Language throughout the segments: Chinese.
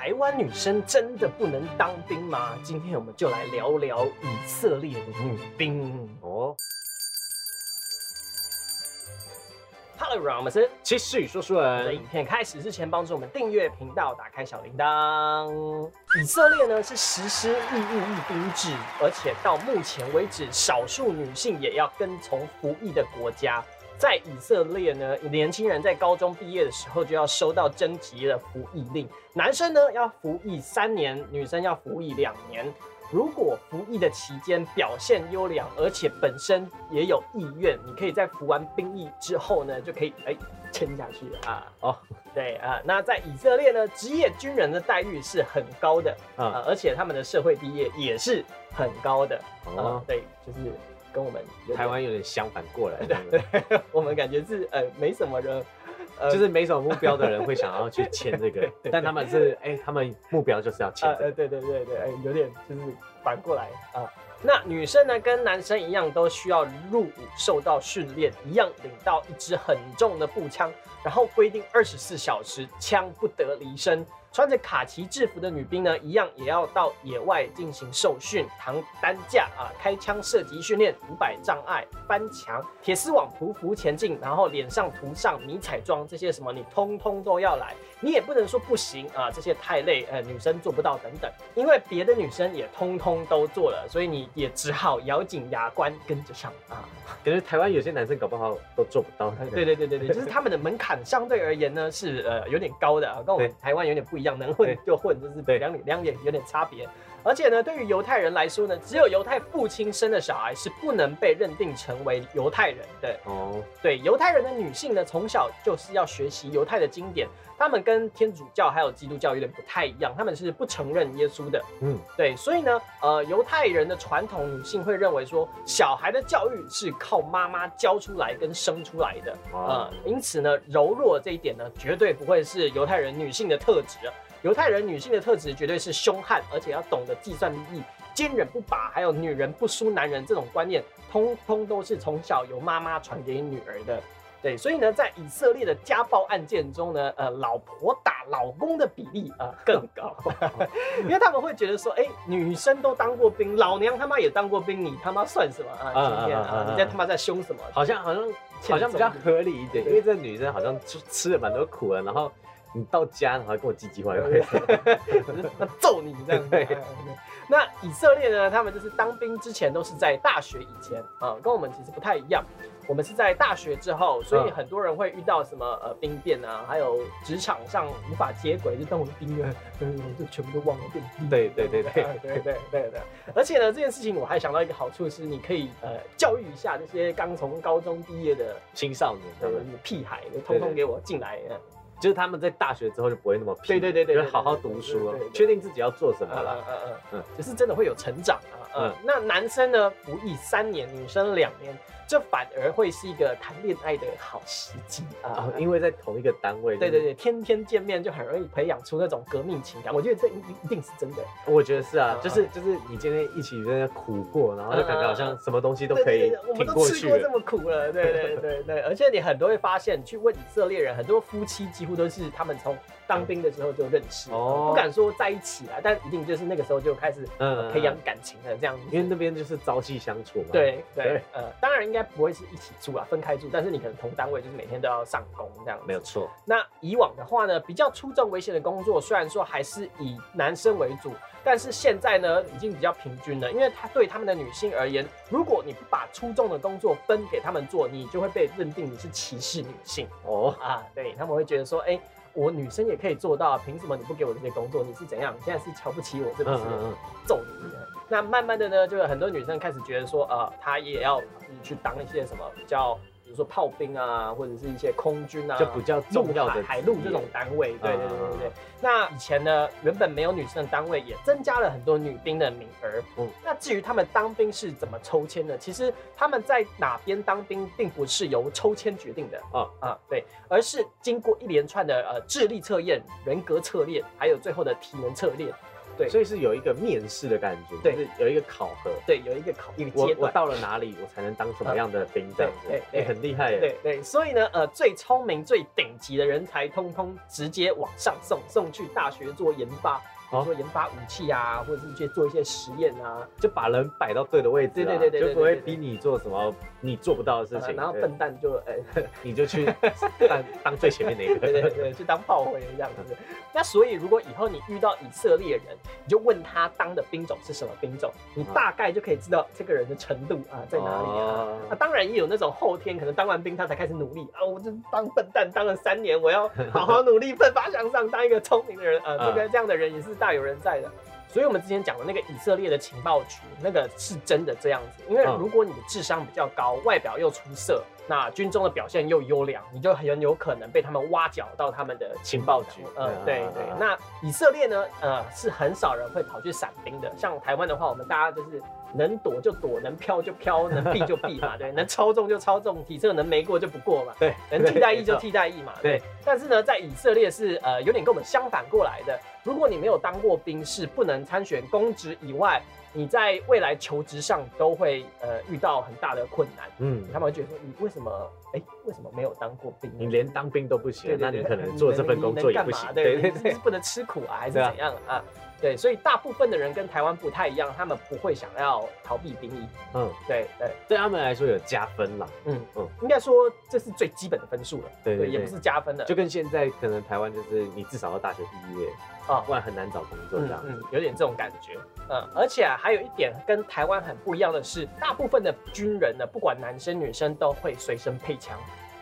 台湾女生真的不能当兵吗？今天我们就来聊聊以色列的女兵哦。Hello，让我们是继续说书在人影片开始之前，帮助我们订阅频道，打开小铃铛。以色列呢是实施义务役兵制，而且到目前为止，少数女性也要跟从服役的国家。在以色列呢，年轻人在高中毕业的时候就要收到征集的服役令，男生呢要服役三年，女生要服役两年。如果服役的期间表现优良，而且本身也有意愿，你可以在服完兵役之后呢，就可以哎 签下去了啊。哦，对啊，那在以色列呢，职业军人的待遇是很高的啊、啊，而且他们的社会地位也是很高的啊、哦，对，就是跟我们台湾有点相反过来，对 我们感觉是呃没什么人，呃就是没什么目标的人会想要去签这个，但他们是哎，他们目标就是要签呃呃，对对对对，哎有点就是反过来啊。那女生呢，跟男生一样，都需要入伍受到训练，一样领到一支很重的步枪，然后规定二十四小时枪不得离身。穿着卡其制服的女兵呢，一样也要到野外进行受训，扛担架啊，开枪射击训练，五百障碍、翻墙、铁丝网匍匐前进，然后脸上涂上迷彩妆，这些什么你通通都要来。你也不能说不行啊，这些太累，呃，女生做不到等等，因为别的女生也通通都做了，所以你也只好咬紧牙关跟着上啊。感觉台湾有些男生搞不好都做不到，对对对对对，就是 他们的门槛相对而言呢是呃有点高的啊，跟我们台湾有点不一样，能混就混，就是对两两眼有点差别。而且呢，对于犹太人来说呢，只有犹太父亲生的小孩是不能被认定成为犹太人的。哦，对，犹太人的女性呢，从小就是要学习犹太的经典。他们跟天主教还有基督教有点不太一样，他们是不承认耶稣的。嗯，对，所以呢，呃，犹太人的传统女性会认为说，小孩的教育是靠妈妈教出来跟生出来的。哦呃，因此呢，柔弱这一点呢，绝对不会是犹太人女性的特质啊。犹太人女性的特质绝对是凶悍，而且要懂得计算利益、坚韧不拔，还有女人不输男人这种观念，通通都是从小由妈妈传给女儿的。对，所以呢，在以色列的家暴案件中呢，呃，老婆打老公的比例啊、呃更高，因为他们会觉得说，哎、女生都当过兵，老娘他妈也当过兵，你他妈算什么啊？啊今天啊，你在他妈在凶什么？好像好像好像比较合理一点，因为这女生好像吃吃了蛮多苦的，然后你到家然后还跟我唧唧歪歪，那揍你这样子。对那以色列呢？他们就是当兵之前都是在大学以前啊，跟我们其实不太一样。我们是在大学之后，所以嗯很多人会遇到什么呃兵变啊，还有职场上无法接轨，就当我兵了，嗯，我就全部都忘了变兵。对对对对 对对对对对。而且呢，这件事情我还想到一个好处是，你可以呃教育一下这些刚从高中毕业的青少年他呃们屁孩，就通通给我进来。呃就是他们在大学之后就不会那么拼，对对对对对就是好好读书哦对对对，对确定自己要做什么嗯了。嗯嗯嗯嗯，就是真的会有成长啊。嗯嗯，那男生呢，服役三年，女生两年，这反而会是一个谈恋爱的好时机啊啊，。因为在同一个单位，对对，对，天天见面就很容易培养出那种革命情感。我觉得这一一定是真的。我觉得是啊嗯，就是就是你今天一起在那苦过，然后就感觉好像什么东西都可以挺都吃过去了。么苦了，对对对对，而且你很多会发现，去问以色列人，很多夫妻几乎都是他们从当兵的时候就认识，哦不敢说在一起啊，但一定就是那个时候就开始嗯培养感情了这样子。因为那边就是朝夕相处嘛。对对对，呃，当然应该不会是一起住啊，分开住，但是你可能同单位，就是每天都要上工这样子。没有错。那以往的话呢，比较出众危险的工作，虽然说还是以男生为主，但是现在呢，已经比较平均了。因为他对他们的女性而言，如果你不把出众的工作分给他们做，你就会被认定你是歧视女性哦，啊。对他们会觉得说，哎、我女生也可以做到，凭什么你不给我这些工作？你是怎样？你现在是瞧不起我，是不是？嗯嗯嗯，揍你。那慢慢的呢，就有很多女生开始觉得说，呃，她也要去当一些什么比较，比如说炮兵啊，或者是一些空军啊，就比较重要的陆海海陆这种单位。对对对对对。嗯那以前呢，原本没有女生的单位，也增加了很多女兵的名额。嗯那至于他们当兵是怎么抽签的，其实他们在哪边当兵，并不是由抽签决定的。啊啊，对，而是经过一连串的呃智力测验、人格测验，还有最后的体能测验。对所以是有一个面试的感觉，对就是有一个考核。对，有一个考一个我我阶段。到了哪里，我才能当什么样的兵这样子？对很厉害耶。对对，所以呢，呃，最聪明、最顶级的人才，通通直接往上送，送去大学做研发，比如说研发武器啊，或者是去做一些实验啊，就把人摆到对的位置啊，对对对就不会逼你做什么你做不到的事情。然后笨蛋就呃，你就去 当当最前面那对对。对，去当炮灰这样子。那所以，如果以后你遇到以色列人，你就问他当的兵种是什么兵种，你大概就可以知道这个人的程度啊在哪里啊。那啊，当然也有那种后天可能当完兵他才开始努力啊，我就当笨蛋当了三年，我要好好努力，奋发向上，当一个聪明的人。啊，这个这样的人也是大有人在的。所以我们之前讲的那个以色列的情报局，那个是真的这样子。因为嗯如果你的智商比较高，外表又出色，那军中的表现又优良，你就很有可能被他们挖角到他们的情报局呃，对对啊。那以色列呢，呃，是很少人会跑去伞兵的。像台湾的话，我们大家就是能躲就躲，能飘就飘，能避就避嘛，对，能操纵就操纵，体测能没过就不过嘛，对，能替代役就替代役嘛，对对。但是呢，在以色列是呃有点跟我们相反过来的。如果你没有当过兵，是不能参选公职以外，你在未来求职上都会呃遇到很大的困难。嗯，他们会觉得说，你为什么哎为什么没有当过兵？你连当兵都不行那你可能做这份工作也不行。对对对对，是不能吃苦啊，还是怎样啊？对，所以大部分的人跟台湾不太一样，他们不会想要逃避兵役。嗯，对对，对他们来说有加分啦。嗯嗯嗯，应该说这是最基本的分数了，对对对也不是加分的，就跟现在可能台湾就是你至少要大学毕业，啊不然很难找工作这样。嗯嗯，有点这种感觉。嗯，而且啊，还有一点跟台湾很不一样的是，大部分的军人呢，不管男生女生都会随身配枪。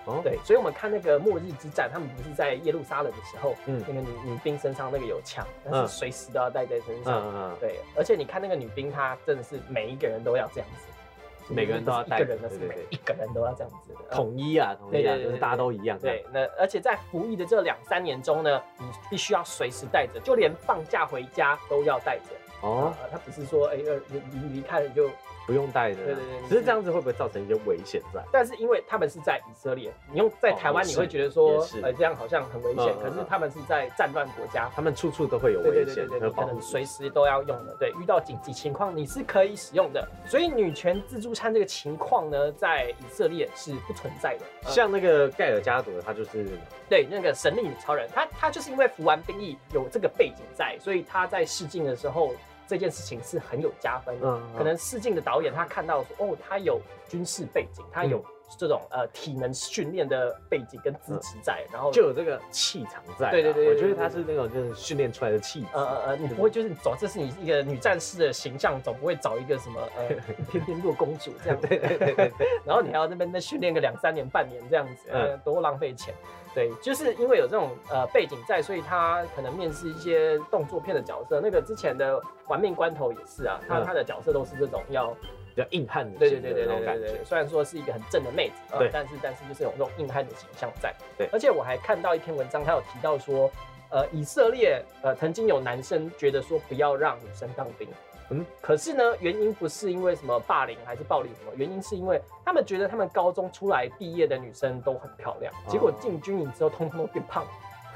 哦，对，所以我们看那个末日之战，他们不是在耶路撒冷的时候，嗯那个女女兵身上那个有枪，但嗯是随时都要带在身嗯上。嗯嗯，对，而且你看那个女兵，她真的是每一个人都要这样子，每个人都要带一个人的，是每一个人都要这样子的。统一啊，统一啊，就是大家都一样。对，那而且在服役的这两三年中呢，你必须要随时带着，就连放假回家都要带着。哦，啊，他不是说哎呃离离离开了就，不用带的。对对对只是这样子会不会造成一些危险在？但是因为他们是在以色列，你用在台湾你会觉得说也是呃这样好像很危险可是他们是在战乱国家，他们处处都会有危险对对对。随时都要用的。对，遇到紧急情况你是可以使用的。所以女权自助餐这个情况呢，在以色列是不存在的。呃像那个盖尔加朵，他就是对那个神力女超人，他他就是因为服完兵役有这个背景在，所以他在试镜的时候。这件事情是很有加分的，嗯嗯可能试镜的导演他看到说，哦，他有军事背景，他有这种呃体能训练的背景跟资质在，然后就有这个气场在啊。对对对对我觉得他是那种就是训练出来的气质。呃呃呃，你不会就是走，这是你一个女战士的形象，总不会找一个什么呃 翩翩若公主这样子，对对对对对，然后你还要那边再训练个两三年、半年这样子，多浪费钱。对，就是因为有这种呃背景在，所以他可能面试一些动作片的角色。那个之前的《玩命关头》也是啊，他嗯他的角色都是这种要，比较硬汉的对对对对。对对对，虽然说是一个很正的妹子，呃但是但是就是有那种硬汉的形象在。对而且我还看到一篇文章，他有提到说，呃，以色列呃曾经有男生觉得说不要让女生当兵。嗯嗯，可是呢，原因不是因为什么霸凌还是暴力什么，原因是因为他们觉得他们高中出来毕业的女生都很漂亮，结果进军营之后，通通都变胖了。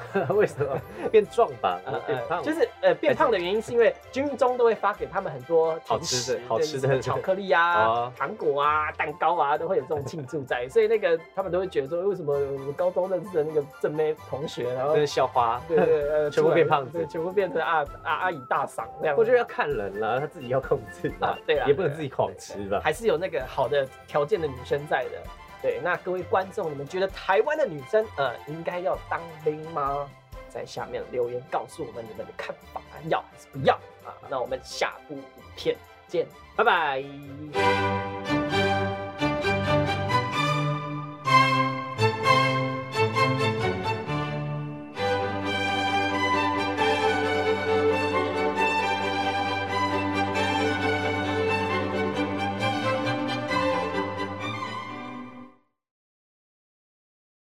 为什么变壮吧？呃变胖？就是呃变胖的原因是因为军中都会发给他们很多好吃的好吃的巧克力啊、哦糖果啊、蛋糕啊，都会有这种庆祝在，所以那个他们都会觉得说，为什么我高中认识的那个正妹同学，然后校花。对对全部变胖子对，全部变成阿阿阿姨大嗓那样。我觉得要看人了，他自己要控制吧啊，对啊也不能自己狂吃吧。还是有那个好的条件的女生在的。对，那各位观众，你们觉得台湾的女生呃应该要当兵吗？在下面留言告诉我们你们的看法，要还是不要啊？那我们下部影片见，拜拜。